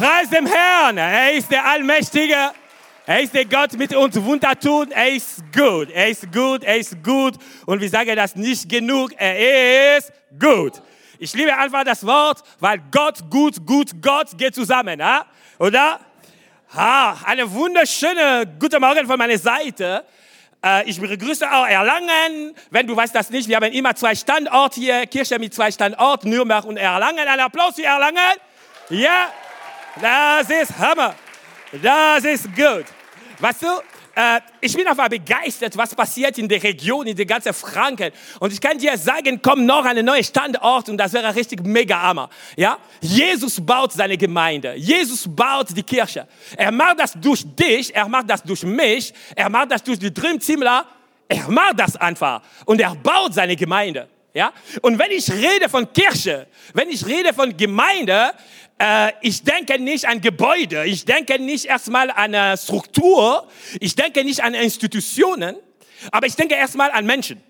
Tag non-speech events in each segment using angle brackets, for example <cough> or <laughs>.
Preis dem Herrn. Er ist der Allmächtige. Er ist der Gott mit uns Wunder tun. Er ist gut. Er ist gut. Er ist gut. Und wir sagen das nicht genug. Er ist gut. Ich liebe einfach das Wort, weil Gott, gut, gut, Gott geht zusammen. Ha? Oder? Ha, eine wunderschöne gute Morgen von meiner Seite. Äh, ich begrüße auch Erlangen. Wenn du weißt das nicht, wir haben immer zwei Standorte hier, Kirche mit zwei Standorten, Nürnberg und Erlangen. Ein Applaus für Erlangen. Ja, das ist Hammer. Das ist gut. Weißt du, äh, ich bin einfach begeistert, was passiert in der Region, in der ganzen Franken. Und ich kann dir sagen, komm noch an einen neuen Standort und das wäre richtig mega hammer. Ja? Jesus baut seine Gemeinde. Jesus baut die Kirche. Er macht das durch dich, er macht das durch mich, er macht das durch die Dreamzimmer. Er macht das einfach. Und er baut seine Gemeinde. Ja? Und wenn ich rede von Kirche, wenn ich rede von Gemeinde, äh, ich denke nicht an Gebäude, ich denke nicht erstmal an eine Struktur, ich denke nicht an Institutionen, aber ich denke erstmal an Menschen.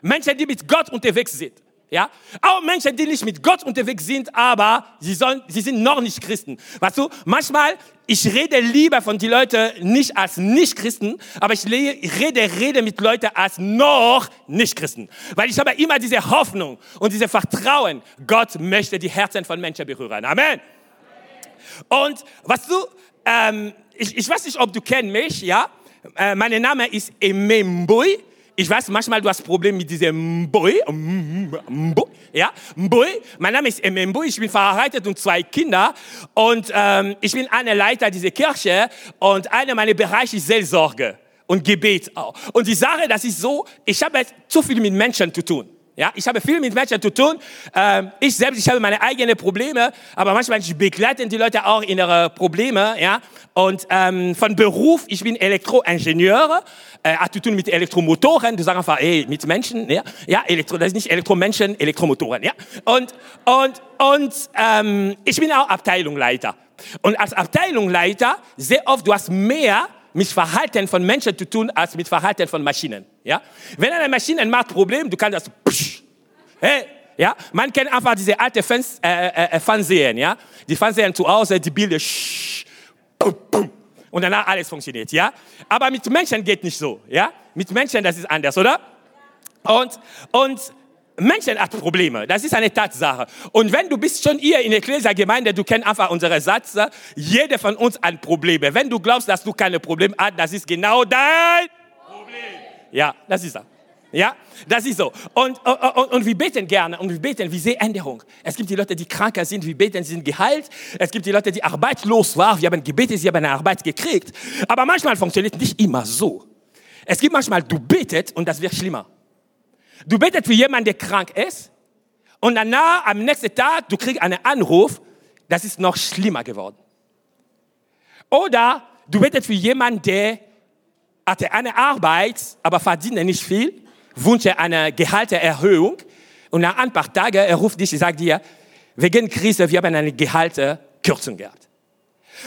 Menschen, die mit Gott unterwegs sind. Ja? Auch Menschen, die nicht mit Gott unterwegs sind, aber sie, sollen, sie sind noch nicht Christen. Weißt du, manchmal, ich rede lieber von den Leuten nicht als Nicht-Christen, aber ich rede, rede mit Leuten als noch Nicht-Christen. Weil ich habe immer diese Hoffnung und diese Vertrauen, Gott möchte die Herzen von Menschen berühren. Amen. Und weißt du, ähm, ich, ich weiß nicht, ob du kennst mich, ja? Äh, mein Name ist Emembui. Ich weiß, manchmal du hast Probleme mit diesem Mboi. Mboi. Ja, Mboi. Mein Name ist Mboi. Ich bin verheiratet und zwei Kinder. Und ähm, ich bin einer Leiter dieser Kirche. Und einer meiner Bereiche ist Seelsorge und Gebet auch. Und die Sache, das ist so, ich habe zu viel mit Menschen zu tun. Ja, ich habe viel mit Menschen zu tun. Ähm, ich selbst, ich habe meine eigenen Probleme, aber manchmal ich begleite die Leute auch in ihre Probleme. Ja, und ähm, von Beruf, ich bin Elektroingenieur, äh, hat zu tun mit Elektromotoren. Du sagst einfach, ey, mit Menschen, ja, ja, Elektro, das ist nicht Elektromenschen, Elektromotoren, ja. Und und und ähm, ich bin auch Abteilungsleiter. Und als Abteilungsleiter sehr oft, du hast mehr mit Verhalten von Menschen zu tun als mit Verhalten von Maschinen. Ja? Wenn eine Maschine macht Problem, du kannst das psch, hey, ja? Man kennt einfach diese alte Fans, äh, äh, äh, Fernsehen, ja? Die Fernsehen zu Hause, die Bilder, sch, pum, pum, und danach alles funktioniert, ja? Aber mit Menschen geht nicht so, ja? Mit Menschen, das ist anders, oder? Und, und Menschen hat Probleme. Das ist eine Tatsache. Und wenn du bist schon hier in der Ecclesia-Gemeinde, du kennst einfach unsere Satz, jeder von uns hat Probleme. Wenn du glaubst, dass du keine Probleme hast, das ist genau dein Problem. Ja, das ist er. Ja, das ist so. Und, und, und wir beten gerne und wir beten, wir sehen Änderung. Es gibt die Leute, die kranker sind, wir beten, sie sind geheilt. Es gibt die Leute, die arbeitslos waren, wir haben gebetet, sie haben eine Arbeit gekriegt. Aber manchmal funktioniert nicht immer so. Es gibt manchmal, du betet und das wird schlimmer. Du betest für jemanden, der krank ist und danach, am nächsten Tag, du kriegst einen Anruf, das ist noch schlimmer geworden. Oder du betest für jemanden, der hatte eine Arbeit, aber verdient nicht viel, wünscht eine Gehaltserhöhung und nach ein paar Tagen, er ruft dich und sagt dir, wegen Krise, wir haben eine Gehaltskürzung gehabt.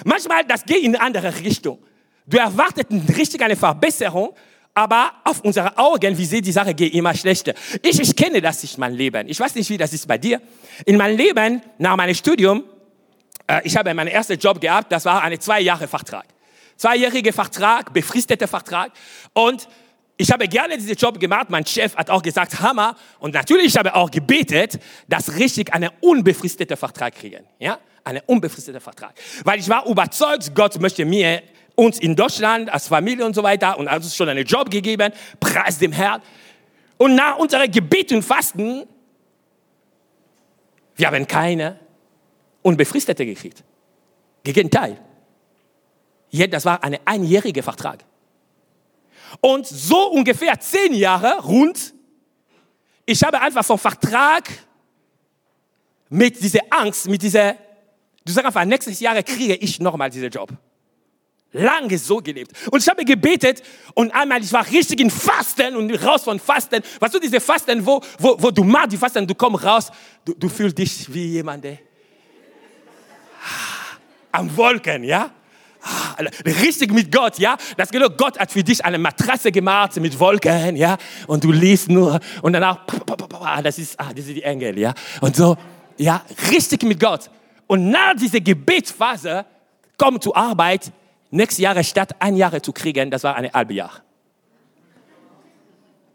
Manchmal, das geht in eine andere Richtung. Du erwartest richtig eine Verbesserung aber auf unsere Augen, wie sieht die Sache geht immer schlechter. Ich, ich kenne das nicht, mein Leben. Ich weiß nicht, wie das ist bei dir. In meinem Leben, nach meinem Studium, äh, ich habe meinen ersten Job gehabt, das war ein zwei Jahre Vertrag. Zweijähriger Vertrag, befristeter Vertrag. Und ich habe gerne diesen Job gemacht. Mein Chef hat auch gesagt, Hammer. Und natürlich ich habe auch gebetet, dass richtig einen unbefristeten Vertrag kriegen. Ja? Einen unbefristeten Vertrag. Weil ich war überzeugt, Gott möchte mir uns in Deutschland als Familie und so weiter und hat uns schon einen Job gegeben, preis dem Herrn. Und nach unserer Gebet und Fasten, wir haben keine unbefristete gekriegt. Gegenteil. Das war ein einjähriger Vertrag. Und so ungefähr zehn Jahre rund, ich habe einfach vom Vertrag mit dieser Angst, mit dieser, du sagst einfach, nächstes Jahr kriege ich nochmal diesen Job lange so gelebt. Und ich habe gebetet und einmal, ich war richtig in Fasten und raus von Fasten. Weißt du, diese Fasten, wo, wo, wo du machst die Fasten, du kommst raus, du, du fühlst dich wie jemand, der am Wolken, ja? Richtig mit Gott, ja? Das genau, Gott hat für dich eine Matratze gemacht mit Wolken, ja? Und du liest nur und danach, das ist, ah, das sind die Engel, ja? Und so, ja, richtig mit Gott. Und nach dieser Gebetsphase kommen zur Arbeit, nächstes Jahr statt ein Jahr zu kriegen, das war ein halbes Jahr.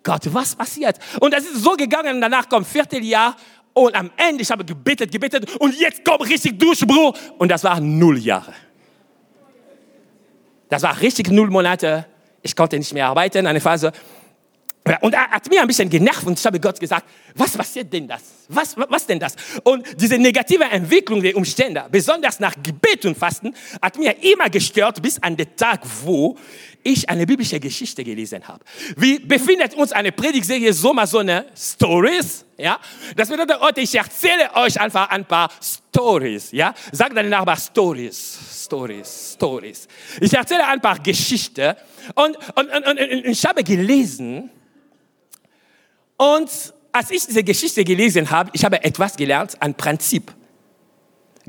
Gott, was passiert? Und das ist so gegangen, danach kommt Vierteljahr und am Ende, ich habe gebetet, gebetet und jetzt kommt richtig Durchbruch und das war null Jahre. Das war richtig null Monate. Ich konnte nicht mehr arbeiten, eine Phase. Und er hat mir ein bisschen genervt und ich habe Gott gesagt, was passiert denn das? Was, was denn das? Und diese negative Entwicklung der Umstände, besonders nach Gebet und Fasten, hat mir immer gestört bis an den Tag, wo ich eine biblische Geschichte gelesen habe. Wir befindet uns eine Predigtserie so mal so eine Stories, ja? Das bedeutet heute, ich erzähle euch einfach ein paar Stories, ja? Sag deinen Nachbar Stories, Stories, Stories. Ich erzähle ein paar Geschichten und, und, und, und ich habe gelesen, und als ich diese Geschichte gelesen habe, ich habe etwas gelernt, ein Prinzip.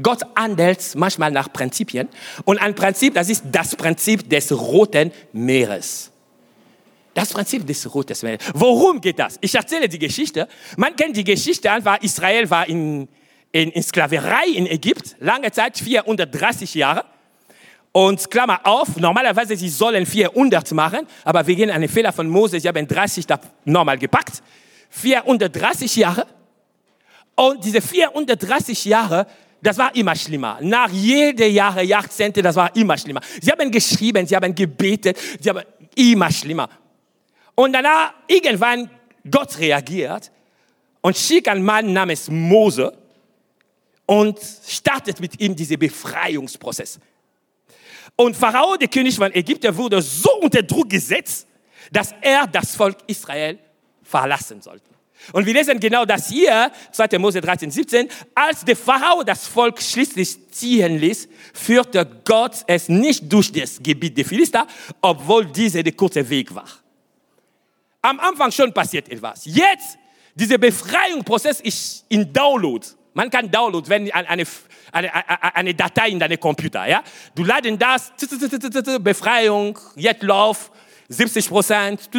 Gott handelt manchmal nach Prinzipien. Und ein Prinzip, das ist das Prinzip des Roten Meeres. Das Prinzip des Roten Meeres. Worum geht das? Ich erzähle die Geschichte. Man kennt die Geschichte einfach, Israel war in, in, in Sklaverei in Ägypten, lange Zeit, 430 Jahre. Und Klammer auf, normalerweise sie sollen 400 machen, aber wegen einem Fehler von Moses, sie haben 30 da normal gepackt. 430 Jahre. Und diese 430 Jahre, das war immer schlimmer. Nach jede Jahre, Jahrzehnte, das war immer schlimmer. Sie haben geschrieben, sie haben gebetet, sie haben immer schlimmer. Und danach, irgendwann, Gott reagiert und schickt einen Mann namens Mose und startet mit ihm diesen Befreiungsprozess. Und Pharao, der König von Ägypten, wurde so unter Druck gesetzt, dass er das Volk Israel verlassen sollte. Und wir lesen genau das hier, 2. Mose 13, 17. Als der Pharao das Volk schließlich ziehen ließ, führte Gott es nicht durch das Gebiet der Philister, obwohl diese der kurze Weg war. Am Anfang schon passiert etwas. Jetzt, dieser Befreiungsprozess ist in Download. Man kann Download, wenn eine, eine, eine, eine Datei in deinem Computer, ja. Du laden das, Befreiung, jetzt Lauf, 70 Prozent,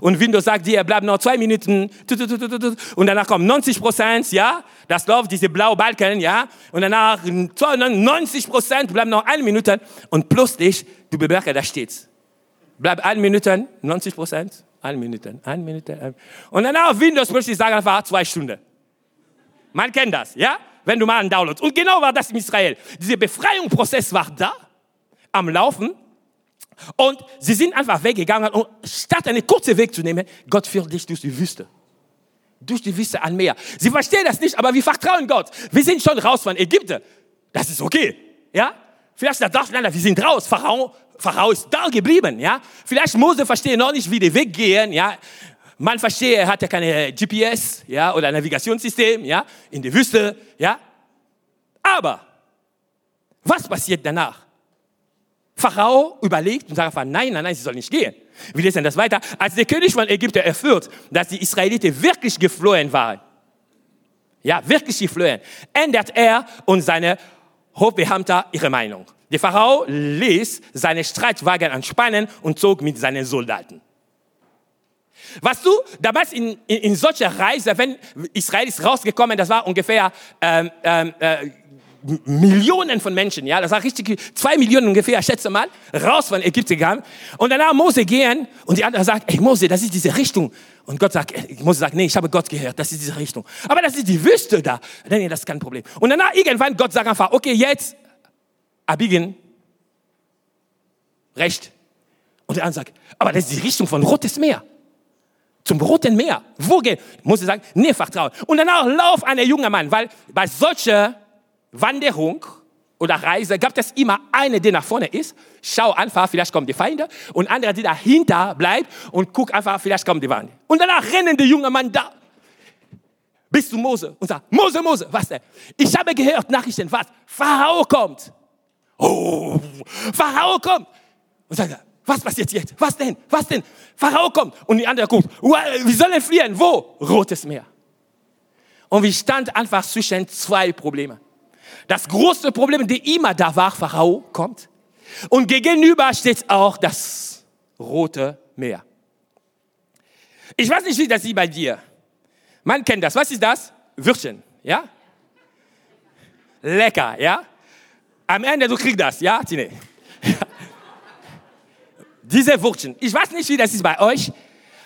und Windows sagt dir, bleib noch zwei Minuten, und danach kommt 90 Prozent, ja, das läuft, diese blaue Balken, ja, und danach 90 Prozent, bleib noch eine Minute, und plötzlich, du bemerkst, da steht, bleib eine Minute, 90 Prozent, eine Minute, eine Minute, und danach Windows plötzlich sagt einfach zwei Stunden. Man kennt das, ja, wenn du mal einen downloadst. Und genau war das in Israel. Dieser Befreiungsprozess war da, am Laufen, und sie sind einfach weggegangen und statt einen kurzen Weg zu nehmen, Gott führt dich durch die Wüste. Durch die Wüste an Meer. Sie verstehen das nicht, aber wir vertrauen Gott. Wir sind schon raus von Ägypten. Das ist okay. Ja? Vielleicht Gott, nein, wir sind raus. Pharao, Pharao ist da geblieben. Ja? Vielleicht Mose versteht noch nicht, wie die weggehen. Ja? Man versteht, er hat ja keine GPS ja? oder Navigationssystem ja? in der Wüste. Ja? Aber was passiert danach? Pharao überlegt und sagt nein, nein, nein, sie soll nicht gehen. Wir lesen das weiter. Als der König von Ägypten erführt, dass die Israeliten wirklich geflohen waren, ja, wirklich geflohen, ändert er und seine Hofbeamter ihre Meinung. Der Pharao ließ seine Streitwagen anspannen und zog mit seinen Soldaten. Was du damals in, in, in solcher Reise, wenn Israel ist rausgekommen, das war ungefähr ähm, ähm, äh, Millionen von Menschen, ja, das war richtig, zwei Millionen ungefähr, schätze mal, raus von Ägypten gegangen. Und danach Mose gehen und die andere sagt, ey Mose, das ist diese Richtung. Und Gott sagt, Mose sagt, nee, ich habe Gott gehört, das ist diese Richtung. Aber das ist die Wüste da. Nee, das ist kein Problem. Und danach irgendwann Gott sagt einfach, okay, jetzt abbiegen, recht. Und der andere sagt, aber das ist die Richtung von Rotes Meer. Zum Roten Meer. Wo gehen? Mose sagt, nee, vertrauen. Und danach lauf ein junger Mann, weil bei solcher Wanderung oder Reise gab es immer eine, die nach vorne ist. Schau einfach, vielleicht kommen die Feinde. Und andere, die dahinter bleibt und guck einfach, vielleicht kommen die Feinde. Und danach rennen die junge Mann da bis zu Mose und sagt, Mose, Mose, was denn? Ich habe gehört Nachrichten, was? Pharao kommt. Oh, Pharao kommt. Und sagt, was passiert jetzt? Was denn? Was denn? Pharao kommt. Und die andere guckt, wir sollen fliehen. Wo? Rotes Meer. Und wir standen einfach zwischen zwei Problemen. Das große Problem, das immer da war, Pharao kommt. Und gegenüber steht auch das Rote Meer. Ich weiß nicht, wie das ist bei dir. Man kennt das. Was ist das? Würstchen, ja? lecker, ja? Am Ende, du kriegst das, ja, Tine? <laughs> Diese Würstchen. Ich weiß nicht, wie das ist bei euch,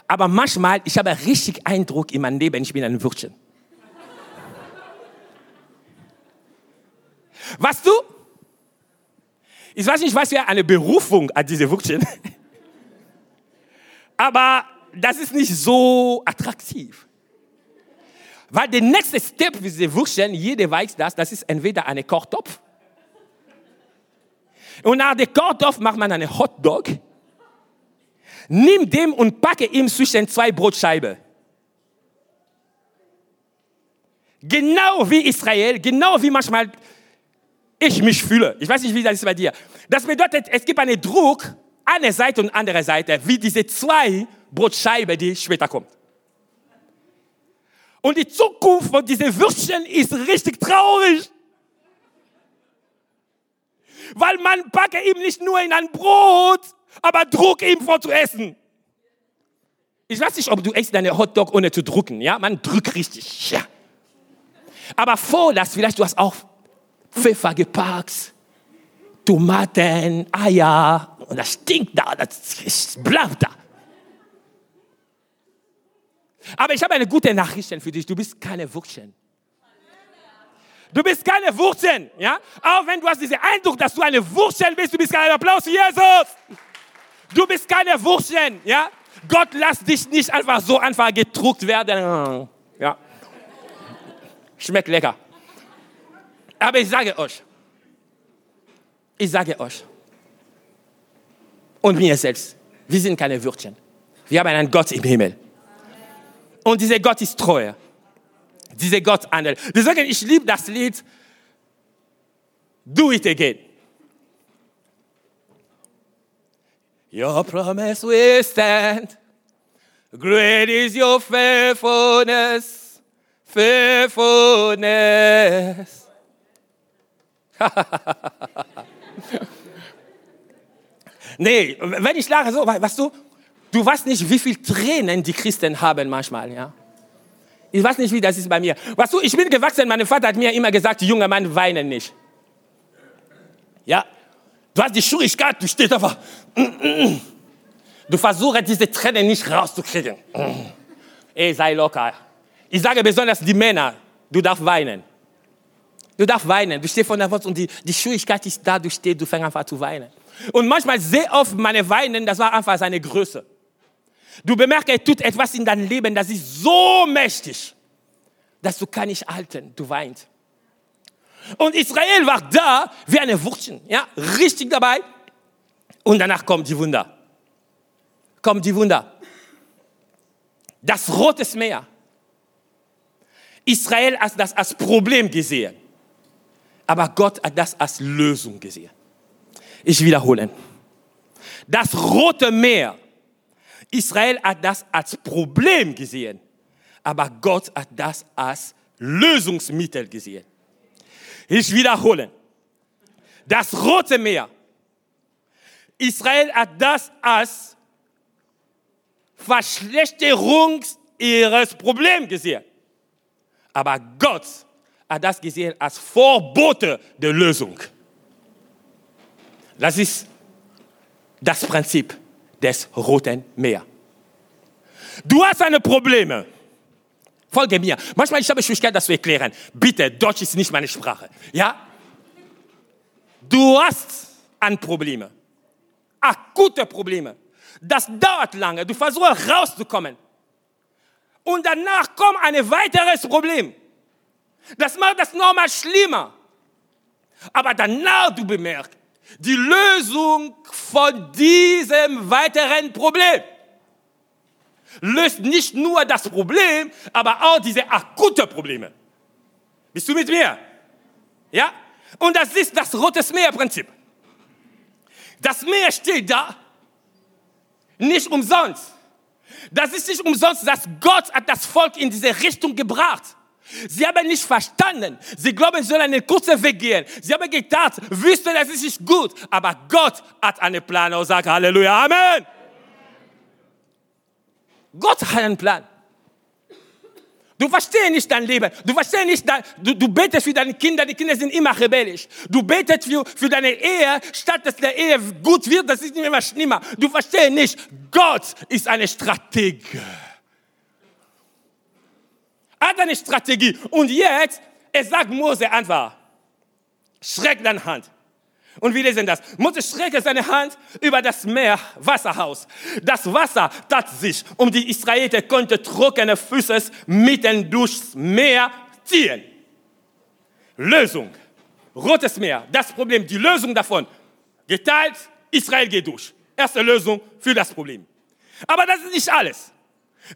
aber manchmal, ich habe richtig Eindruck in meinem Leben, ich bin ein Würstchen. Was du? Ich weiß nicht, was für eine Berufung hat diese Würstchen. <laughs> Aber das ist nicht so attraktiv. Weil der nächste Step für diese Würstchen, jeder weiß das, das ist entweder eine Kochtopf. Und nach dem Kochtopf macht man einen Hotdog. Nimm dem und packe ihm zwischen zwei Brotscheiben. Genau wie Israel, genau wie manchmal ich mich fühle. Ich weiß nicht, wie das ist bei dir. Das bedeutet, es gibt einen Druck, eine Seite und andere Seite, wie diese zwei Brotscheiben, die später kommt. Und die Zukunft von diesen Würstchen ist richtig traurig. Weil man packe ihm nicht nur in ein Brot, aber druck ihm vor zu essen. Ich weiß nicht, ob du isst deine Hotdog ohne zu drucken, ja? Man drückt richtig, ja. Aber vor das, vielleicht du hast auch Pfeffer gepackt, Tomaten, Eier, und das stinkt da, das bleibt da. Aber ich habe eine gute Nachricht für dich. Du bist keine Wurzeln. Du bist keine Wurzeln, ja? Auch wenn du hast diesen Eindruck, dass du eine Wurzel bist, du bist kein Applaus für Jesus. Du bist keine Wurzeln, ja? Gott lässt dich nicht einfach so einfach gedruckt werden. Ja. Schmeckt lecker. Aber ich sage euch, ich sage euch und mir selbst, wir sind keine Würstchen. Wir haben einen Gott im Himmel. Und dieser Gott ist treu. Dieser Gott handelt. Deswegen, ich liebe das Lied Do It Again. Your promise will stand. Great is your faithfulness. Faithfulness. <laughs> nee, wenn ich lache so, weißt du, Du weißt nicht, wie viel Tränen die Christen haben manchmal, ja. Ich weiß nicht, wie das ist bei mir. Weißt du, ich bin gewachsen, mein Vater hat mir immer gesagt, junger Mann, weine nicht. Ja. Du hast die Schwierigkeit, du stehst einfach. Du versuchst, diese Tränen nicht rauszukriegen. Ey, sei locker. Ich sage besonders die Männer, du darfst weinen. Du darfst weinen. Du stehst vor der Wort und die, die Schwierigkeit ist da, du stehst, du fängst einfach zu weinen. Und manchmal, sehr oft, meine Weinen, das war einfach seine Größe. Du bemerkst, er tut etwas in deinem Leben, das ist so mächtig, dass du kann nicht halten. Du weinst. Und Israel war da wie eine Wurzel, ja, richtig dabei. Und danach kommt die Wunder. Kommt die Wunder. Das Rote Meer. Israel hat das als Problem gesehen. Aber Gott hat das als Lösung gesehen. Ich wiederhole. Das Rote Meer Israel hat das als Problem gesehen, aber Gott hat das als Lösungsmittel gesehen. Ich wiederhole. Das Rote Meer. Israel hat das als Verschlechterung ihres Problems gesehen. Aber Gott hat das gesehen als Vorbote der Lösung. Das ist das Prinzip des Roten Meeres. Du hast eine Probleme. Folge mir. Manchmal ich habe Schwierigkeiten, das zu erklären. Bitte, Deutsch ist nicht meine Sprache. Ja? Du hast ein Probleme. Akute Probleme. Das dauert lange. Du versuchst rauszukommen. Und danach kommt ein weiteres Problem. Das macht das nochmal schlimmer. Aber danach du bemerkst, die Lösung von diesem weiteren Problem. Löst nicht nur das Problem, aber auch diese akute Probleme. Bist du mit mir? Ja? Und das ist das Rote Meer-Prinzip. Das Meer steht da, nicht umsonst. Das ist nicht umsonst, dass Gott hat das Volk in diese Richtung gebracht. Sie haben nicht verstanden. Sie glauben, sie sollen einen kurzen Weg gehen. Sie haben gedacht, wüsste, das ist nicht gut. Aber Gott hat einen Plan. Und sagt Halleluja, Amen. Gott hat einen Plan. Du verstehst nicht dein Leben. Du verstehst nicht, du, du betest für deine Kinder. Die Kinder sind immer rebellisch. Du betest für, für deine Ehe, statt dass der Ehe gut wird, das ist immer schlimmer. Du verstehst nicht, Gott ist eine Strategie. Er hat eine Strategie. Und jetzt, es sagt Mose einfach, schreck deine Hand. Und wir lesen das. Mose streckte seine Hand über das Meer, Wasser. Das Wasser tat sich und die Israeliten konnten trockene Füße mitten durchs Meer ziehen. Lösung. Rotes Meer. Das Problem, die Lösung davon. Geteilt, Israel geht durch. Erste Lösung für das Problem. Aber das ist nicht alles.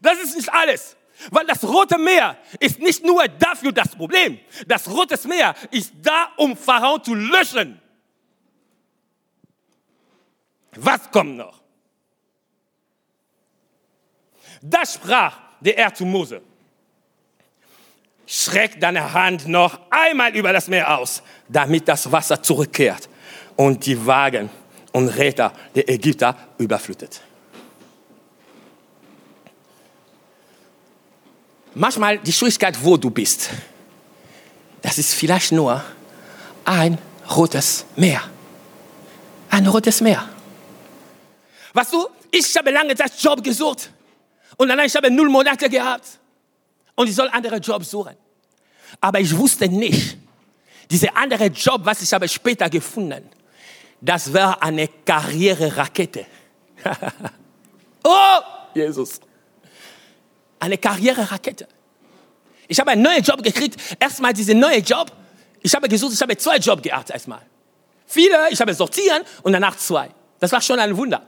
Das ist nicht alles. Weil das Rote Meer ist nicht nur dafür das Problem. Das Rote Meer ist da, um Pharao zu löschen. Was kommt noch? Da sprach der Herr zu Mose. Schreck deine Hand noch einmal über das Meer aus, damit das Wasser zurückkehrt und die Wagen und Räder der Ägypter überflutet. Manchmal die Schwierigkeit, wo du bist, das ist vielleicht nur ein rotes Meer. Ein rotes Meer. Weißt du, ich habe lange Zeit Job gesucht und dann ich habe null Monate gehabt und ich soll andere Jobs suchen. Aber ich wusste nicht, diese andere Job, was ich habe später gefunden, das war eine Karriererakete. <laughs> oh, Jesus. Eine Karriererakete. Ich habe einen neuen Job gekriegt. Erstmal diesen neuen Job. Ich habe gesucht, ich habe zwei Jobs gehabt erstmal. Viele, ich habe sortieren und danach zwei. Das war schon ein Wunder.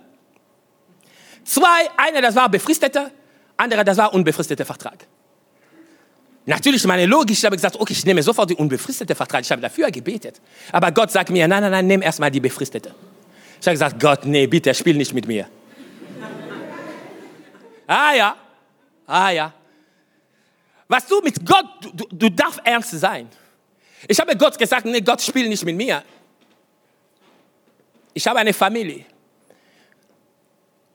Zwei, einer, das war befristeter, anderer, das war unbefristeter Vertrag. Natürlich, meine Logik, ich habe gesagt, okay, ich nehme sofort den unbefristeten Vertrag. Ich habe dafür gebetet. Aber Gott sagt mir, nein, nein, nein, nimm erstmal die befristete. Ich habe gesagt, Gott, nee, bitte, spiel nicht mit mir. ah ja, ah ja. Was du mit Gott, du, du, darfst ernst sein. Ich habe Gott gesagt, nee, Gott, spiel nicht mit mir. Ich habe eine Familie.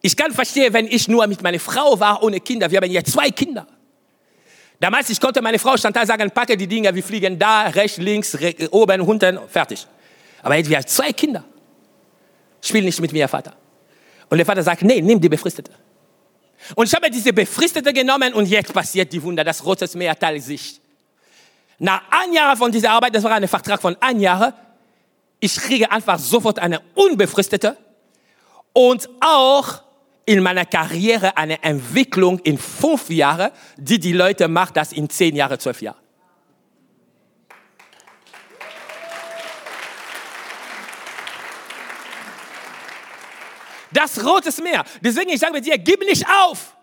Ich kann verstehen, wenn ich nur mit meiner Frau war, ohne Kinder. Wir haben jetzt zwei Kinder. Damals, ich konnte meine Frau Chantal sagen, packe die Dinge, wir fliegen da, rechts, links, rechts, oben, unten, fertig. Aber jetzt, wir haben zwei Kinder. Spiel nicht mit mir, Vater. Und der Vater sagt, nee, nimm die Befristete. Und ich habe diese Befristete genommen und jetzt passiert die Wunder. Das Rote Meer teilt sich. Nach ein Jahr von dieser Arbeit, das war ein Vertrag von ein Jahr, ich kriege einfach sofort eine unbefristete und auch in meiner Karriere eine Entwicklung in fünf Jahren, die die Leute macht das in zehn Jahren, zwölf Jahren. Das Rote Meer. Deswegen, ich sage dir, gib nicht auf.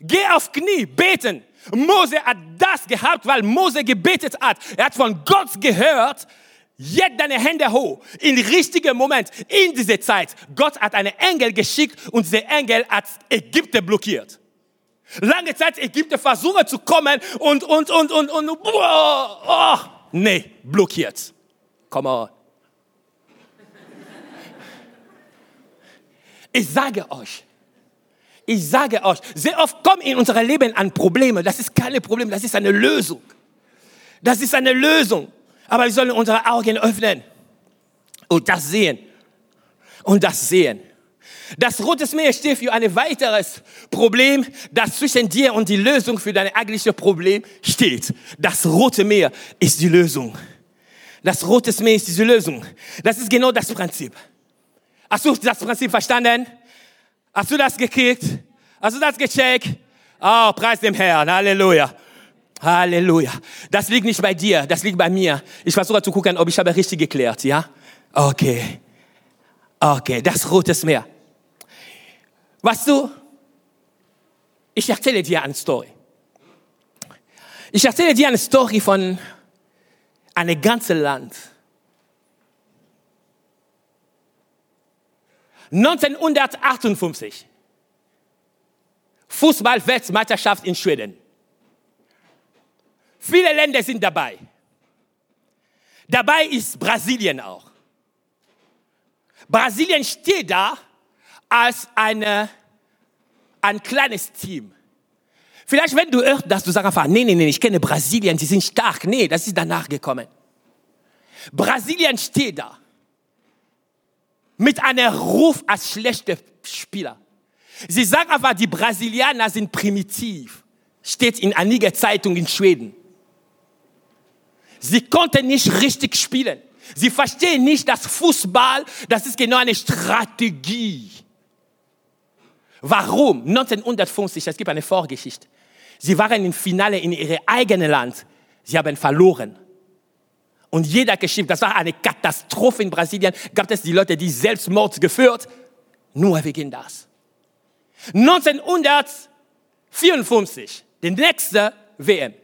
Geh auf Knie, beten. Mose hat das gehabt, weil Mose gebetet hat. Er hat von Gott gehört, Jetzt deine Hände hoch. Im richtigen Moment, in dieser Zeit. Gott hat einen Engel geschickt und dieser Engel hat Ägypten blockiert. Lange Zeit Ägypten versuchen zu kommen und, und, und, und, und, oh, oh, nee, blockiert. Come on. Ich sage euch, ich sage euch, sehr oft kommen in unser Leben an Probleme. Das ist keine Probleme, das ist eine Lösung. Das ist eine Lösung. Aber wir sollen unsere Augen öffnen und das sehen. Und das sehen. Das Rote Meer steht für ein weiteres Problem, das zwischen dir und die Lösung für dein eigentliches Problem steht. Das Rote Meer ist die Lösung. Das Rote Meer ist diese Lösung. Das ist genau das Prinzip. Hast du das Prinzip verstanden? Hast du das gekriegt? Hast du das gecheckt? Oh, preis dem Herrn. Halleluja. Halleluja. Das liegt nicht bei dir, das liegt bei mir. Ich versuche zu gucken, ob ich habe richtig geklärt, ja? Okay. Okay, das Rote Meer. Weißt du, ich erzähle dir eine Story. Ich erzähle dir eine Story von einem ganzen Land. 1958. Fußball-Weltmeisterschaft in Schweden. Viele Länder sind dabei. Dabei ist Brasilien auch. Brasilien steht da als eine, ein kleines Team. Vielleicht, wenn du hörst, dass du sagst nee, nee, nee, ich kenne Brasilien, sie sind stark. Nee, das ist danach gekommen. Brasilien steht da. Mit einem Ruf als schlechter Spieler. Sie sagen einfach, die Brasilianer sind primitiv. Steht in einiger Zeitung in Schweden. Sie konnten nicht richtig spielen. Sie verstehen nicht, dass Fußball, das ist genau eine Strategie. Warum? 1950, es gibt eine Vorgeschichte. Sie waren im Finale in ihrem eigenen Land. Sie haben verloren. Und jeder geschrieben, das war eine Katastrophe in Brasilien. Gab es die Leute, die Selbstmord geführt? Nur wegen das. 1954, die nächste WM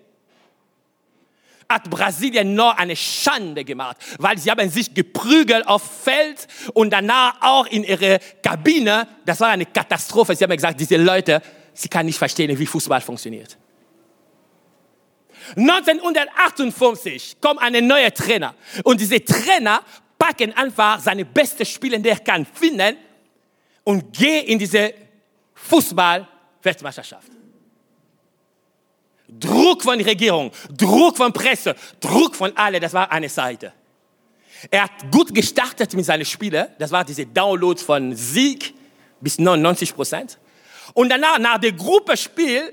hat Brasilien noch eine Schande gemacht, weil sie haben sich geprügelt auf Feld und danach auch in ihre Kabine. Das war eine Katastrophe. Sie haben gesagt, diese Leute, sie kann nicht verstehen, wie Fußball funktioniert. 1958 kommt ein neuer Trainer und diese Trainer packen einfach seine besten Spieler, die er kann finden und gehen in diese Fußball-Weltmeisterschaft. Druck von Regierung, Druck von Presse, Druck von allen, das war eine Seite. Er hat gut gestartet mit seinen Spielen, das war diese Downloads von Sieg bis 99 Prozent. Und danach, nach dem Gruppenspiel,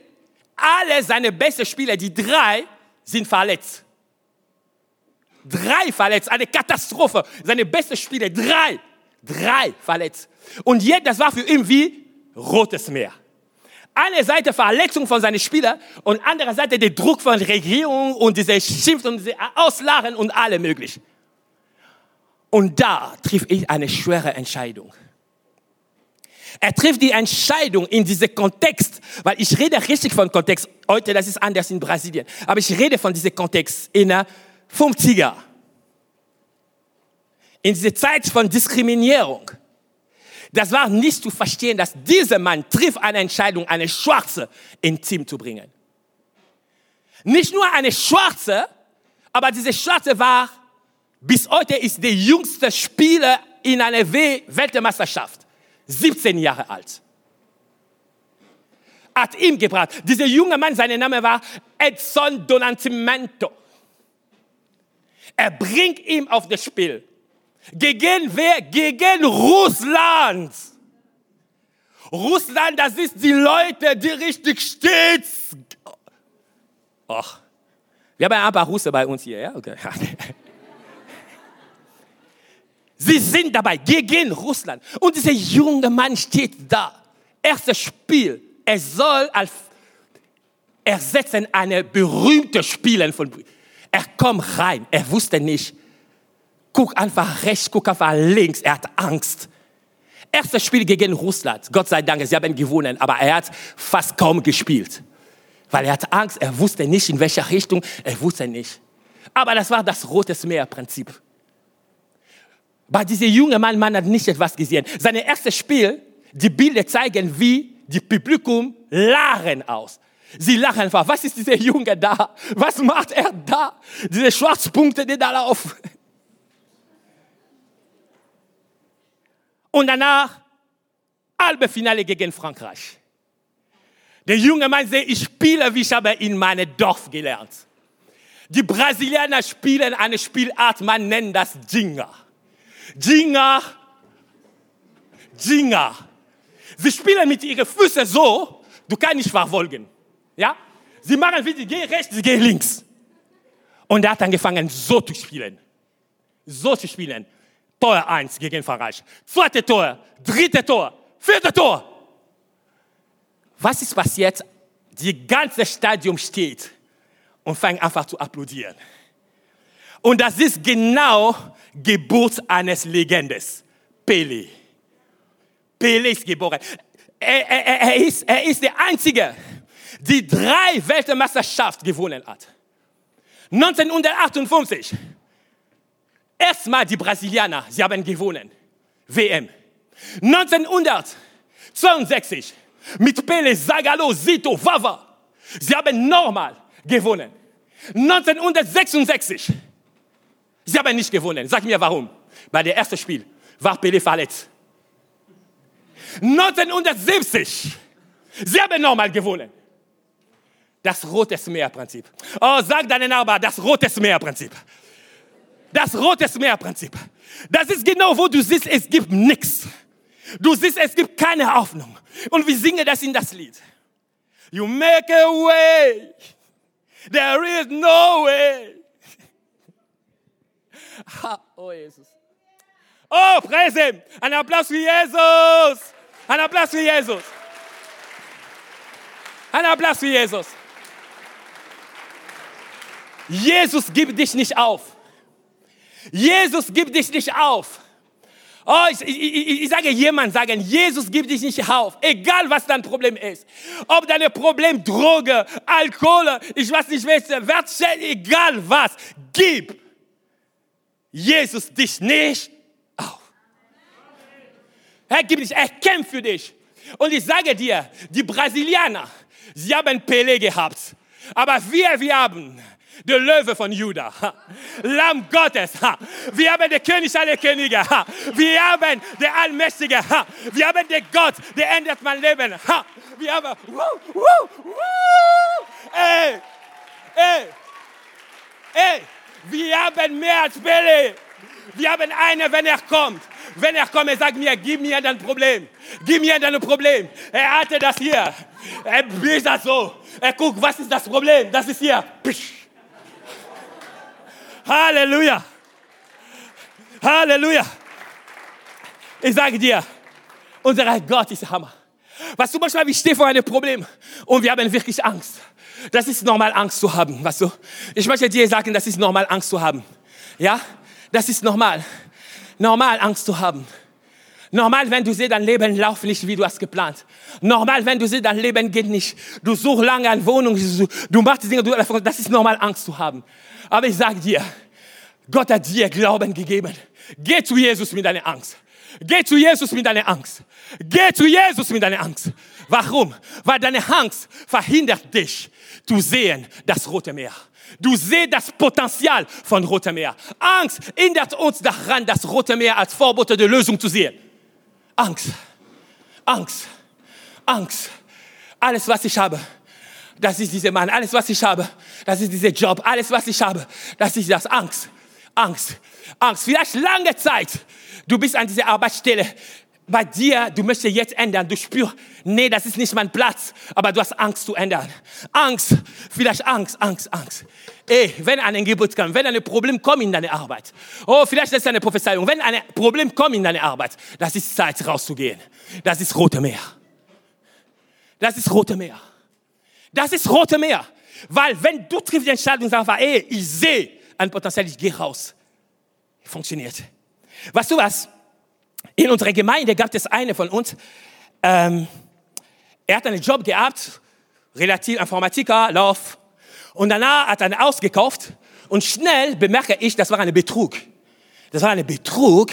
alle seine besten Spieler, die drei, sind verletzt. Drei verletzt, eine Katastrophe. Seine besten Spieler, drei, drei verletzt. Und jetzt, das war für ihn wie Rotes Meer. Eine Seite Verletzung von seinen Spielern und andere Seite der Druck von Regierung und diese Schimpf und diese Auslachen und alle möglich. Und da trifft ich eine schwere Entscheidung. Er trifft die Entscheidung in diesem Kontext, weil ich rede richtig von Kontext. Heute, das ist anders in Brasilien. Aber ich rede von diesem Kontext in der 50er. In dieser Zeit von Diskriminierung. Das war nicht zu verstehen, dass dieser Mann trifft eine Entscheidung, eine Schwarze ins Team zu bringen. Nicht nur eine Schwarze, aber diese Schwarze war, bis heute ist der jüngste Spieler in einer Weltmeisterschaft. 17 Jahre alt. Hat ihm gebracht. Dieser junge Mann, sein Name war Edson Donantimento. Er bringt ihm auf das Spiel. Gegen wer? Gegen Russland. Russland, das ist die Leute, die richtig stets. Ach, wir haben ein paar Russen bei uns hier, ja? Okay. <laughs> Sie sind dabei gegen Russland. Und dieser junge Mann steht da. Erstes Spiel. Er soll als ersetzen eine berühmte Spielerin von. Er kommt rein. Er wusste nicht. Guck einfach rechts, guck einfach links. Er hat Angst. Erstes Spiel gegen Russland. Gott sei Dank, sie haben gewonnen. Aber er hat fast kaum gespielt. Weil er hat Angst. Er wusste nicht, in welcher Richtung. Er wusste nicht. Aber das war das Rotes Meer-Prinzip. Bei diesem jungen Mann, man hat nicht etwas gesehen. Sein erstes Spiel, die Bilder zeigen, wie die Publikum lachen aus. Sie lachen einfach. Was ist dieser Junge da? Was macht er da? Diese Schwarzpunkte, die da laufen. Und danach, halbe Finale gegen Frankreich. Der junge Mann sagt, ich spiele, wie ich habe in meinem Dorf gelernt. Die Brasilianer spielen eine Spielart, man nennt das Jinga. Jinga, Jinga. Sie spielen mit ihren Füßen so, du kannst nicht verfolgen. Ja? Sie machen wie, sie gehen rechts, sie gehen links. Und er hat angefangen, so zu spielen. So zu spielen. Tor 1 gegen Frankreich. Zweite Tor, dritte Tor, vierte Tor. Was ist passiert? Die ganze Stadion steht und fängt einfach zu applaudieren. Und das ist genau Geburt eines Legendes. Pele. Pele ist geboren. Er, er, er, ist, er ist der Einzige, der drei Weltmeisterschaften gewonnen hat. 1958. Erstmal die Brasilianer, sie haben gewonnen. WM. 1962 mit Pele, Zagalo, Zito, Vava. Sie haben nochmal gewonnen. 1966 Sie haben nicht gewonnen. Sag mir warum. Bei dem ersten Spiel war Pelé verletzt. 1970. Sie haben nochmal gewonnen. Das Rotes Meer-Prinzip. Oh, sag deinen Nachbar, das Rotes Meer-Prinzip. Das Rotes Meer-Prinzip. Das ist genau, wo du siehst, es gibt nichts. Du siehst, es gibt keine Hoffnung. Und wir singen das in das Lied. You make a way. There is no way. <laughs> oh, Jesus. Oh, preise ihm. Ein Applaus für Jesus. Ein Applaus für Jesus. Ein Applaus für Jesus. Jesus gibt dich nicht auf. Jesus gibt dich nicht auf. Oh, ich, ich, ich, sage jemand sagen, Jesus gibt dich nicht auf, egal was dein Problem ist. Ob dein Problem Droge, Alkohol, ich weiß nicht welche, Wertschätzung, egal was, gib Jesus dich nicht auf. Er gibt dich, er kämpft für dich. Und ich sage dir, die Brasilianer, sie haben Pelé gehabt. Aber wir, wir haben der Löwe von Juda, Lamm Gottes. Wir haben den König aller Könige. Wir haben den Allmächtige. Wir haben den Gott, der ändert mein Leben. Wir haben. Ey, ey, ey, wir haben mehr als Pele. Wir haben einen, wenn er kommt. Wenn er kommt, er sagt mir, gib mir dein Problem. Gib mir dein Problem. Er hatte das hier. Er bläst das so. Er guckt, was ist das Problem? Das ist hier. Psch. Halleluja. Halleluja. Ich sage dir, unser Gott ist Hammer. Was du manchmal, wir stehen vor einem Problem und wir haben wirklich Angst. Das ist normal, Angst zu haben, weißt du. Ich möchte dir sagen, das ist normal, Angst zu haben. Ja, das ist normal. Normal, Angst zu haben. Normal, wenn du siehst, dein Leben läuft nicht, wie du hast geplant. Normal, wenn du siehst, dein Leben geht nicht. Du suchst lange eine Wohnung, du machst Dinge, das ist normal, Angst zu haben. Aber ich sage dir, Gott hat dir Glauben gegeben. Geh zu Jesus mit deiner Angst. Geh zu Jesus mit deiner Angst. Geh zu Jesus mit deiner Angst. Warum? Weil deine Angst verhindert dich zu sehen das Rote Meer. Du siehst das Potenzial von Rote Meer. Angst hindert uns daran, das Rote Meer als Vorbote der Lösung zu sehen. Angst, Angst, Angst. Alles, was ich habe, das ist dieser Mann. Alles, was ich habe, das ist dieser Job. Alles, was ich habe, das ist das Angst. Angst. Angst. Vielleicht lange Zeit. Du bist an dieser Arbeitsstelle. Bei dir, du möchtest jetzt ändern. Du spürst, nee, das ist nicht mein Platz. Aber du hast Angst zu ändern. Angst. Vielleicht Angst, Angst, Angst. Ey, wenn ein Geburt kommt, wenn ein Problem kommt in deine Arbeit. Oh, vielleicht ist es eine Prophezeiung. Wenn ein Problem kommt in deine Arbeit, das ist Zeit rauszugehen. Das ist Rote Meer. Das ist Rote Meer. Das ist Rote Meer. Weil wenn du triffst die Entscheidung und sagst, ey, ich sehe ein Potenzial, ich gehe raus. Funktioniert. Weißt du was? In unserer Gemeinde gab es eine von uns, ähm, er hat einen Job gehabt, relativ Informatiker, Lauf. Und danach hat er ein Haus gekauft und schnell bemerke ich, das war ein Betrug. Das war ein Betrug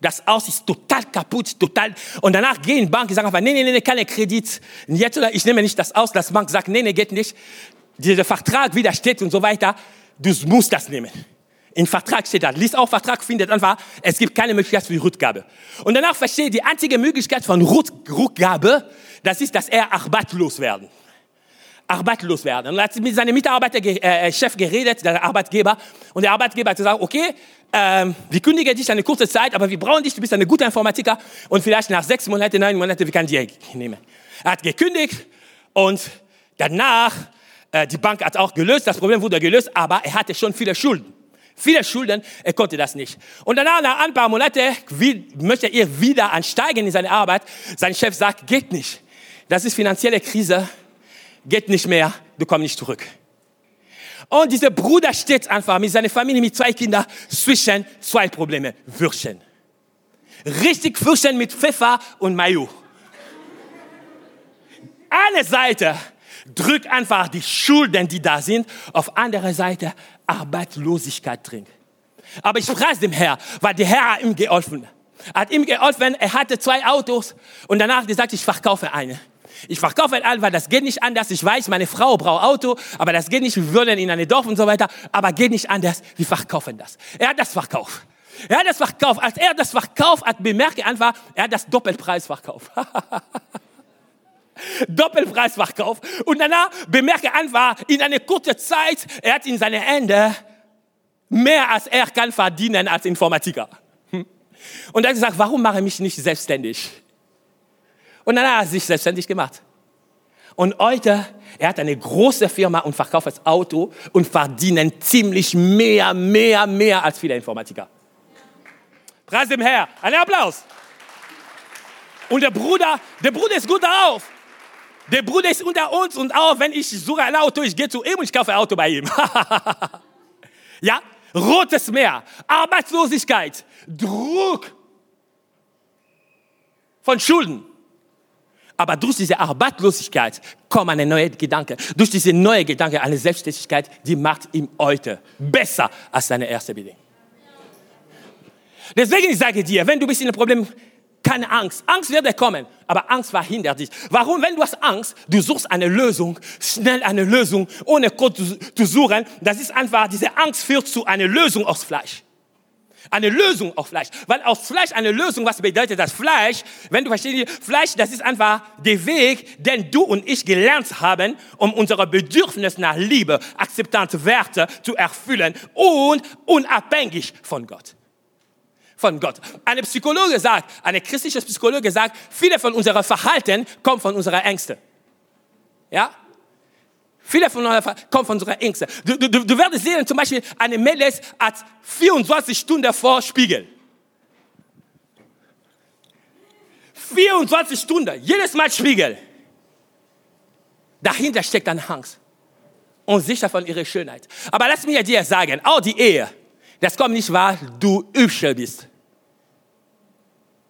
das Haus ist total kaputt, total. Und danach gehen die Banken, sagen einfach, nee, nee, nee, keine Kredit. Jetzt ich nehme nicht das aus. Das Bank sagt, nee, nee, geht nicht. Dieser Vertrag widersteht und so weiter. Du musst das nehmen. Im Vertrag steht da. Lies auch Vertrag, findet einfach, es gibt keine Möglichkeit für Rückgabe. Und danach versteht die einzige Möglichkeit von Rückgabe, das ist, dass er arbeitslos werden arbeitslos werden. Und er hat mit seinem Mitarbeiter, äh, Chef geredet, der Arbeitgeber, und der Arbeitgeber hat gesagt, okay, ähm, wir kündigen dich eine kurze Zeit, aber wir brauchen dich, du bist ein guter Informatiker und vielleicht nach sechs Monaten, neun Monaten, wir können dich nehmen. Er hat gekündigt und danach, äh, die Bank hat auch gelöst, das Problem wurde gelöst, aber er hatte schon viele Schulden. Viele Schulden, er konnte das nicht. Und danach, nach ein paar Monaten, möchte er wieder ansteigen in seine Arbeit. Sein Chef sagt, geht nicht. Das ist finanzielle Krise, geht nicht mehr, du kommst nicht zurück. Und dieser Bruder steht einfach mit seiner Familie, mit zwei Kindern zwischen zwei Probleme. Würstchen. Richtig Würstchen mit Pfeffer und Mayo. Eine Seite drückt einfach die Schulden, die da sind, auf andere Seite Arbeitslosigkeit drin. Aber ich preise dem Herr, weil der Herr ihm geholfen. Hat ihm geholfen, er hatte zwei Autos und danach gesagt, ich verkaufe eine. Ich verkaufe ein weil das geht nicht anders. Ich weiß, meine Frau braucht Auto, aber das geht nicht. Wir würden in eine Dorf und so weiter, aber geht nicht anders. Wir verkaufen das. Er hat das verkauft. Er hat das verkauft. Als er das verkauft hat, bemerkt er einfach, er hat das Doppelpreis verkauft. <laughs> Doppelpreisverkauf. Und danach bemerke einfach, in einer kurzen Zeit, er hat in seine Hände mehr als er kann verdienen als Informatiker. Hm? Und er hat gesagt, warum mache ich mich nicht selbstständig? Und dann hat er sich selbstständig gemacht. Und heute, er hat eine große Firma und verkauft das Auto und verdienen ziemlich mehr, mehr, mehr als viele Informatiker. Preis dem Herr. Ein Applaus. Und der Bruder, der Bruder ist gut darauf. Der Bruder ist unter uns und auch wenn ich suche ein Auto, ich gehe zu ihm und ich kaufe ein Auto bei ihm. <laughs> ja, Rotes Meer, Arbeitslosigkeit, Druck von Schulden. Aber durch diese Arbeitslosigkeit kommt eine neue Gedanke. Durch diese neue Gedanke, eine Selbstständigkeit, die macht ihm heute besser als seine erste Bedingung. Deswegen ich sage dir, wenn du bist in einem Problem, keine Angst. Angst wird kommen, aber Angst verhindert dich. Warum? Wenn du hast Angst, du suchst eine Lösung, schnell eine Lösung, ohne Gott zu, suchen. Das ist einfach, diese Angst führt zu einer Lösung aus Fleisch. Eine Lösung aus Fleisch. Weil aus Fleisch eine Lösung, was bedeutet das Fleisch? Wenn du verstehst, Fleisch, das ist einfach der Weg, den du und ich gelernt haben, um unsere Bedürfnisse nach Liebe, Akzeptanz, Werte zu erfüllen und unabhängig von Gott von Gott. Eine Psychologe sagt, eine christliche Psychologe sagt, viele von unserem Verhalten kommen von unserer Ängste. Ja? Viele von uns kommen von unserer Ängste. Du, du, du wirst sehen, zum Beispiel, eine Mädels hat 24 Stunden vor Spiegel. 24 Stunden, jedes Mal Spiegel. Dahinter steckt eine Angst. Und sicher von ihrer Schönheit. Aber lass mir dir sagen, auch die Ehe, das kommt nicht, weil du hübsch bist.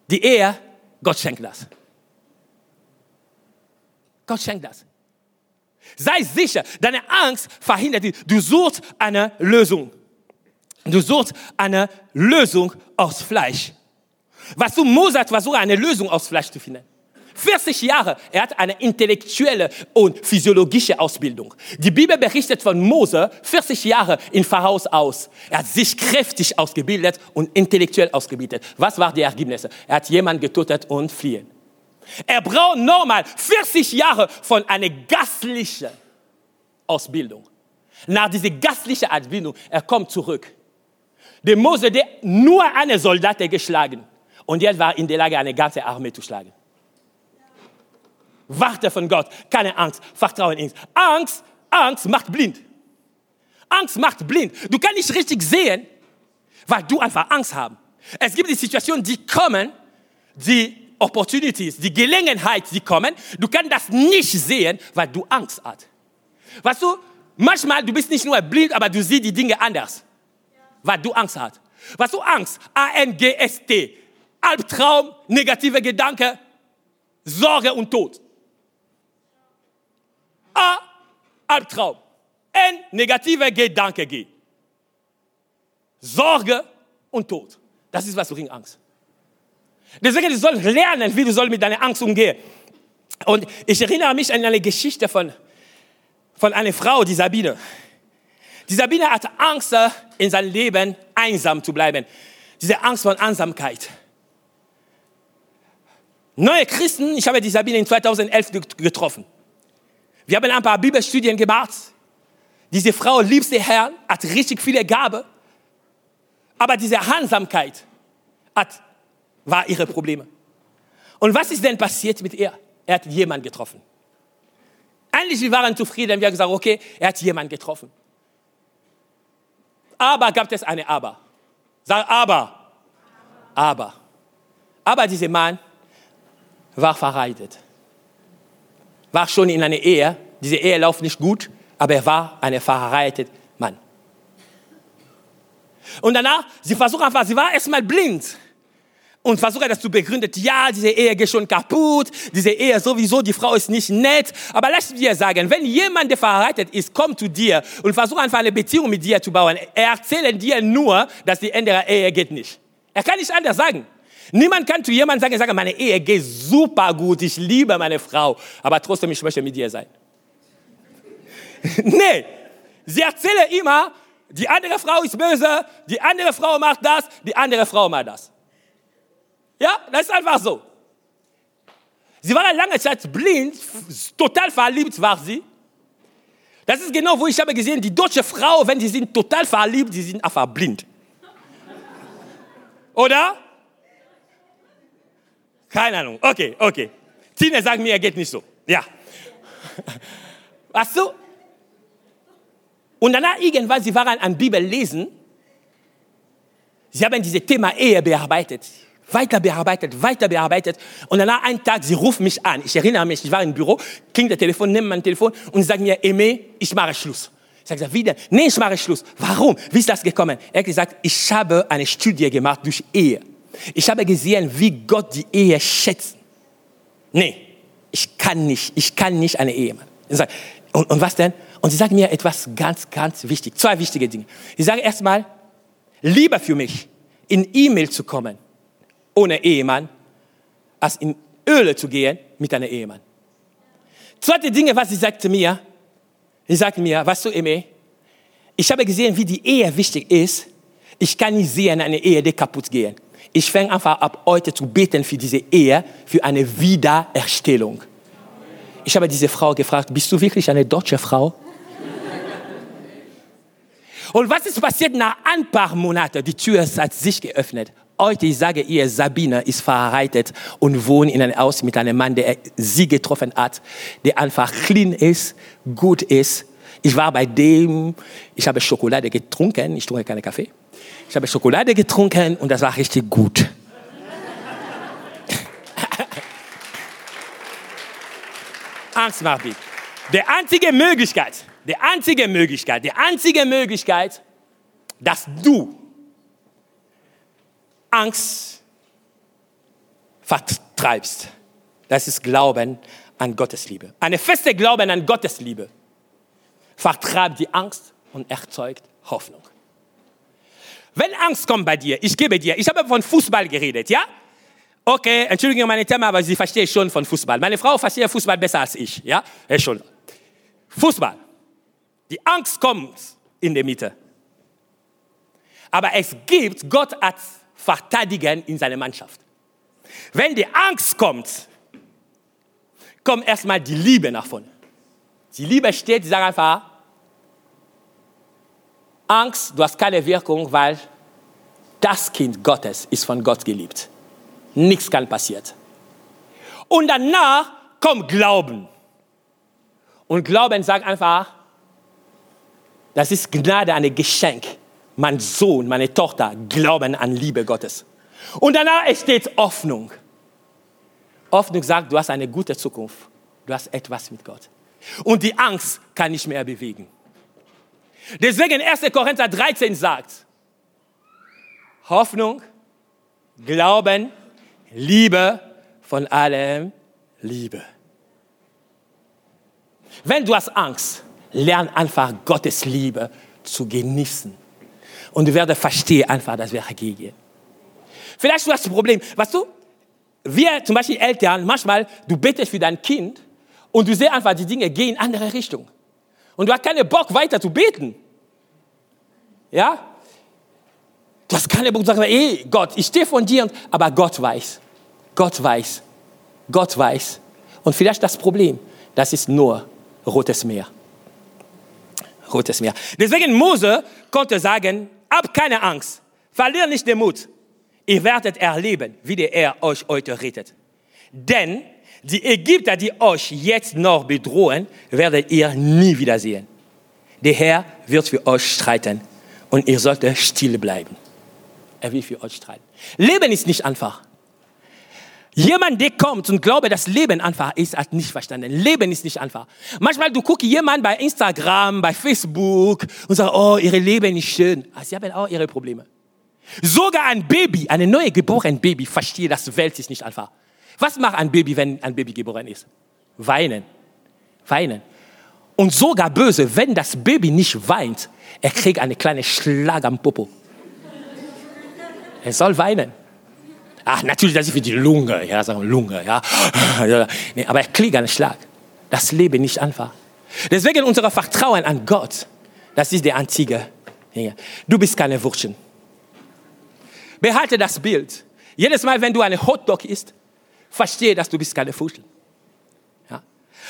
Die Ehe, Gott schenkt das. Gott schenkt das. Sei sicher, deine Angst verhindert dich. Du suchst eine Lösung. Du suchst eine Lösung aus Fleisch. Was du Mozart versucht, eine Lösung aus Fleisch zu finden. 40 Jahre. Er hat eine intellektuelle und physiologische Ausbildung. Die Bibel berichtet von Mose 40 Jahre in Pharaos aus. Er hat sich kräftig ausgebildet und intellektuell ausgebildet. Was war die Ergebnisse? Er hat jemanden getötet und fliehen. Er braucht normal 40 Jahre von einer gastlichen Ausbildung. Nach dieser gastlichen Ausbildung, er kommt zurück. Der Mose, der nur eine Soldatin geschlagen und jetzt war in der Lage, eine ganze Armee zu schlagen. Warte von Gott. Keine Angst. Vertrauen in ihn. Angst, Angst macht blind. Angst macht blind. Du kannst nicht richtig sehen, weil du einfach Angst hast. Es gibt die Situationen, die kommen, die Opportunities, die Gelegenheit, die kommen. Du kannst das nicht sehen, weil du Angst hast. Weißt du, manchmal du bist nicht nur blind, aber du siehst die Dinge anders, weil du Angst hast. Weißt du, Angst, A-N-G-S-T, Albtraum, negative Gedanken, Sorge und Tod. A, Albtraum. N, negative Gedanke G. Sorge und Tod. Das ist, was bringt Angst. Deswegen, du sollst lernen, wie du soll mit deiner Angst umgehen. Und ich erinnere mich an eine Geschichte von, von einer Frau, die Sabine. Die Sabine hatte Angst, in seinem Leben einsam zu bleiben. Diese Angst von Einsamkeit. Neue Christen, ich habe die Sabine in 2011 getroffen. Wir haben ein paar Bibelstudien gemacht. Diese Frau liebt den Herrn, hat richtig viele Gabe. Aber diese Handsamkeit hat, war ihre Probleme. Und was ist denn passiert mit ihr? Er hat jemanden getroffen. Eigentlich, wir waren zufrieden. Wir haben gesagt, okay, er hat jemanden getroffen. Aber gab es eine Aber. Sag aber. Aber. Aber dieser Mann war verheiratet war schon in einer Ehe. Diese Ehe läuft nicht gut, aber er war ein verheirateter Mann. Und danach, sie versucht einfach, sie war erstmal blind und versucht das zu begründen. Ja, diese Ehe geht schon kaputt, diese Ehe sowieso, die Frau ist nicht nett. Aber lass dir sagen, wenn jemand, der verheiratet ist, kommt zu dir und versucht einfach eine Beziehung mit dir zu bauen, er erzählt dir nur, dass die Ende der Ehe geht nicht. Er kann nicht anders sagen. Niemand kann zu jemandem sagen, sagen, meine Ehe geht super gut, ich liebe meine Frau, aber trotzdem, ich möchte mit dir sein. <laughs> nee, sie erzählen immer, die andere Frau ist böse, die andere Frau macht das, die andere Frau macht das. Ja, das ist einfach so. Sie war lange Zeit blind, total verliebt war sie. Das ist genau, wo ich habe gesehen, die deutsche Frau, wenn sie sind total verliebt, sie sind einfach blind. Oder? Keine Ahnung. Okay, okay. Tine sagt mir, er geht nicht so. Ja. Weißt du? Und danach irgendwann, sie waren an Bibel lesen. Sie haben dieses Thema Ehe bearbeitet. Weiter bearbeitet, weiter bearbeitet. Und danach einen Tag, sie ruft mich an. Ich erinnere mich, ich war im Büro, klingt das Telefon, nehme mein Telefon und sagt mir, Aimé, ich mache Schluss. Ich sage, wie denn? Nee, ich mache Schluss. Warum? Wie ist das gekommen? Er hat gesagt, ich habe eine Studie gemacht durch Ehe. Ich habe gesehen, wie Gott die Ehe schätzt. Nee, ich kann nicht, ich kann nicht eine Ehe. Und, und was denn? Und sie sagt mir etwas ganz, ganz wichtig. Zwei wichtige Dinge. Sie sagen erstmal, lieber für mich, in E-Mail zu kommen, ohne Ehemann, als in Öle zu gehen mit einem Ehemann. Zweite Dinge, was sie sagte mir, sie sagte mir, weißt du, Eme, ich habe gesehen, wie die Ehe wichtig ist. Ich kann nicht sehen, eine Ehe, die kaputt gehen. Ich fange einfach ab heute zu beten für diese Ehe, für eine Wiedererstellung. Ich habe diese Frau gefragt, bist du wirklich eine deutsche Frau? Und was ist passiert nach ein paar Monaten? Die Tür hat sich geöffnet. Heute, ich sage ihr, Sabine ist verheiratet und wohnt in einem Haus mit einem Mann, der sie getroffen hat, der einfach clean ist, gut ist. Ich war bei dem, ich habe Schokolade getrunken, ich trinke keinen Kaffee. Ich habe Schokolade getrunken und das war richtig gut. <laughs> Angst macht mich. Die einzige Möglichkeit, die einzige Möglichkeit, die einzige Möglichkeit, dass du Angst vertreibst. Das ist Glauben an Gottes Liebe. Eine feste Glauben an Gottes Liebe vertreibt die Angst und erzeugt Hoffnung. Wenn Angst kommt bei dir, ich gebe dir, ich habe von Fußball geredet, ja? Okay, entschuldige meine Thema, aber sie versteht schon von Fußball. Meine Frau versteht Fußball besser als ich, ja? Ja, schon. Fußball. Die Angst kommt in der Mitte. Aber es gibt Gott als verteidigen in seiner Mannschaft. Wenn die Angst kommt, kommt erstmal die Liebe nach vorne. Die Liebe steht, sagt einfach, Angst, du hast keine Wirkung, weil das Kind Gottes ist von Gott geliebt. Nichts kann passieren. Und danach kommt Glauben. Und Glauben sagt einfach, das ist Gnade, ein Geschenk mein Sohn, meine Tochter glauben an Liebe Gottes. Und danach entsteht Hoffnung. Hoffnung sagt, du hast eine gute Zukunft. Du hast etwas mit Gott. Und die Angst kann nicht mehr bewegen. Deswegen 1. Korinther 13 sagt, Hoffnung, Glauben, Liebe, von allem Liebe. Wenn du hast Angst, lern einfach Gottes Liebe zu genießen und du wirst verstehen einfach, dass wir gehen. Vielleicht du hast das Problem, weißt du, wir zum Beispiel Eltern, manchmal, du betest für dein Kind und du siehst einfach, die Dinge gehen in andere Richtung. Und du hast keinen Bock weiter zu beten. Ja? Du hast keine Bock zu sagen, ey Gott, ich stehe von dir, aber Gott weiß. Gott weiß. Gott weiß. Und vielleicht das Problem, das ist nur Rotes Meer. Rotes Meer. Deswegen Mose konnte sagen, Habt keine Angst. Verliert nicht den Mut. Ihr werdet erleben, wie der Herr euch heute rettet. Denn die Ägypter, die euch jetzt noch bedrohen, werdet ihr nie wiedersehen. Der Herr wird für euch streiten und ihr solltet still bleiben. Er will für euch streiten. Leben ist nicht einfach. Jemand, der kommt und glaube, dass Leben einfach ist, hat nicht verstanden. Leben ist nicht einfach. Manchmal du guckst jemand bei Instagram, bei Facebook und sagst, oh, ihre Leben ist schön. Aber ah, sie haben auch ihre Probleme. Sogar ein Baby, eine neue geborene Baby, versteht, dass Welt ist nicht einfach. Was macht ein Baby, wenn ein Baby geboren ist? Weinen. Weinen. Und sogar böse, wenn das Baby nicht weint, er kriegt eine kleine Schlag am Popo. Er soll weinen. Ach, natürlich, das ist für die Lunge, ja, sagen wir Lunge, ja. <sighs> Nee, aber er kriegt einen Schlag. Das Leben nicht einfach. Deswegen unser Vertrauen an Gott, das ist der einzige. Du bist keine Wurschen. Behalte das Bild. Jedes Mal, wenn du einen Hotdog isst, verstehe, dass du bist keine Fuschel. Ja?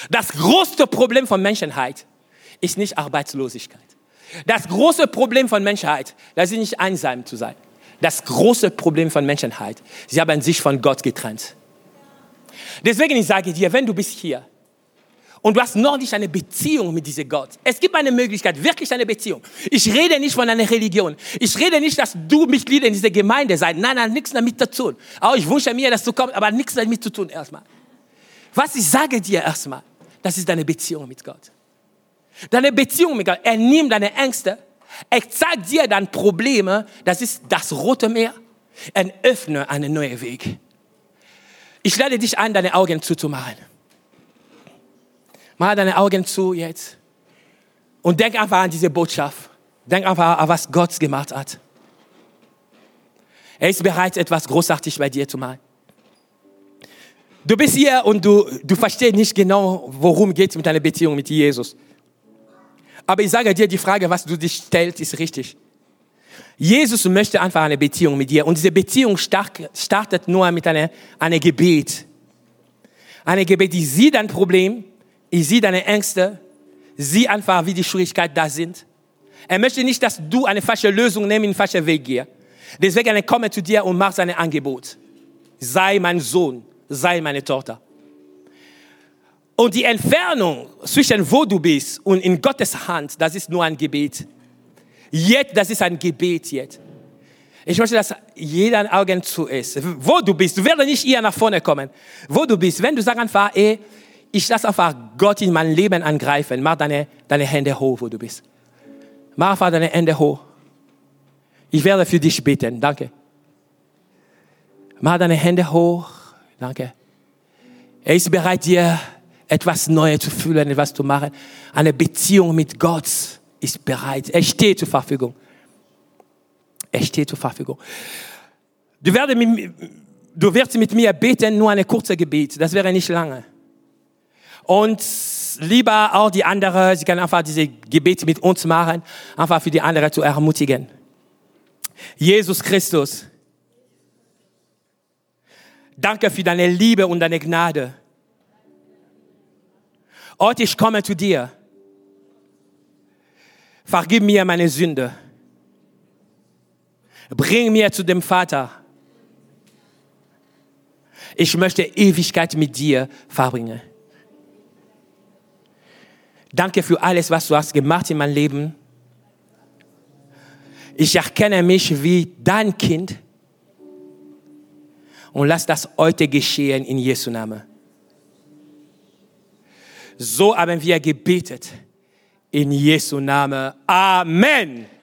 Das größte Problem von Menschheit ist nicht Arbeitslosigkeit. Das große Problem von Menschheit, das ist nicht einsam zu sein. Das große Problem von Menschheit, sie haben sich von Gott getrennt. Deswegen ich sage dir, wenn du bist hier und du hast noch nicht eine Beziehung mit diesem Gott, es gibt eine Möglichkeit, wirklich eine Beziehung. Ich rede nicht von einer Religion. Ich rede nicht, dass du Mitglied in dieser Gemeinde seid. Nein, nein, nichts damit zu tun. Auch ich wünsche mir, dass du kommst, aber nichts damit zu tun erstmal. Was ich sage dir erstmal, das ist deine Beziehung mit Gott. Deine Beziehung mit Gott. Er nimmt deine Ängste. Er zeigt dir deine Probleme. Das ist das Rote Meer. Er öffnet einen neuen Weg. Ich lade dich ein, deine Augen zuzumachen. Mach deine Augen zu jetzt. Und denk einfach an diese Botschaft. Denk einfach an, was Gott gemacht hat. Er ist bereit, etwas großartig bei dir zu machen. Du bist hier und du, du verstehst nicht genau, worum geht es mit deiner Beziehung mit Jesus. Aber ich sage dir, die Frage, was du dich stellst, ist richtig. Jesus möchte einfach eine Beziehung mit dir. Und diese Beziehung startet nur mit einem, einem Gebet. Eine Gebet, die sieht dein Problem, ich sehe deine Ängste, sieh einfach, wie die Schwierigkeiten da sind. Er möchte nicht, dass du eine falsche Lösung nimmst, einen falschen Weg gehst. Deswegen er komme zu dir und mach sein Angebot. Sei mein Sohn, sei meine Tochter. Und die Entfernung zwischen wo du bist und in Gottes Hand, das ist nur ein Gebet. Jetzt, das ist ein Gebet jetzt. Ich möchte, dass jeder ein Augen zu ist. Wo du bist, du wirst nicht hier nach vorne kommen. Wo du bist, wenn du sagst einfach, ey, ich lasse einfach Gott in mein Leben angreifen, mach deine, deine Hände hoch, wo du bist. Mach einfach deine Hände hoch. Ich werde für dich beten. Danke. Mach deine Hände hoch. Danke. Er ist bereit, dir etwas Neues zu fühlen, etwas zu machen. Eine Beziehung mit Gott ist bereit. Er steht zur Verfügung. Er steht zur Verfügung. Du, werde mit, du wirst mit mir beten, nur eine kurze Gebet. Das wäre nicht lange. Und lieber auch die anderen, sie können einfach diese Gebete mit uns machen, einfach für die anderen zu ermutigen. Jesus Christus, danke für deine Liebe und deine Gnade. Heute ich komme zu dir. Vergib mir meine Sünde. Bring mir zu dem Vater. Ich möchte Ewigkeit mit dir verbringen. Danke für alles, was du hast gemacht in meinem Leben. Ich erkenne mich wie dein Kind und lass das heute geschehen in Jesu Namen. So haben wir gebetet. In Jesu Namen. Amen.